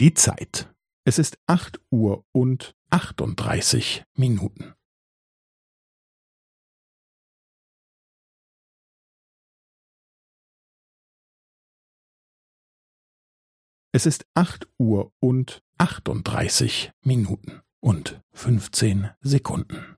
Die Zeit. Es ist acht Uhr und achtunddreißig Minuten. Es ist acht Uhr und achtunddreißig Minuten und fünfzehn Sekunden.